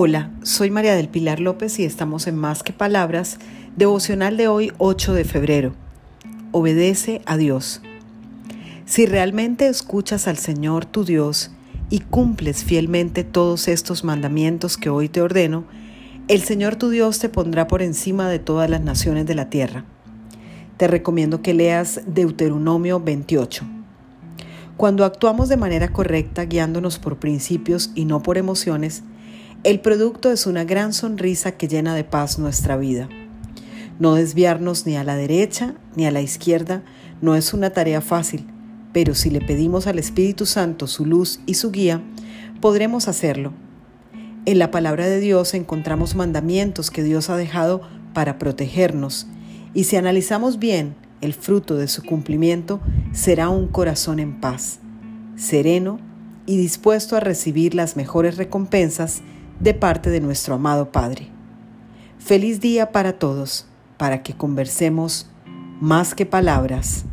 Hola, soy María del Pilar López y estamos en Más que Palabras, devocional de hoy 8 de febrero. Obedece a Dios. Si realmente escuchas al Señor tu Dios y cumples fielmente todos estos mandamientos que hoy te ordeno, el Señor tu Dios te pondrá por encima de todas las naciones de la tierra. Te recomiendo que leas Deuteronomio 28. Cuando actuamos de manera correcta, guiándonos por principios y no por emociones, el producto es una gran sonrisa que llena de paz nuestra vida. No desviarnos ni a la derecha ni a la izquierda no es una tarea fácil, pero si le pedimos al Espíritu Santo su luz y su guía, podremos hacerlo. En la palabra de Dios encontramos mandamientos que Dios ha dejado para protegernos, y si analizamos bien el fruto de su cumplimiento, será un corazón en paz, sereno y dispuesto a recibir las mejores recompensas de parte de nuestro amado Padre. Feliz día para todos, para que conversemos más que palabras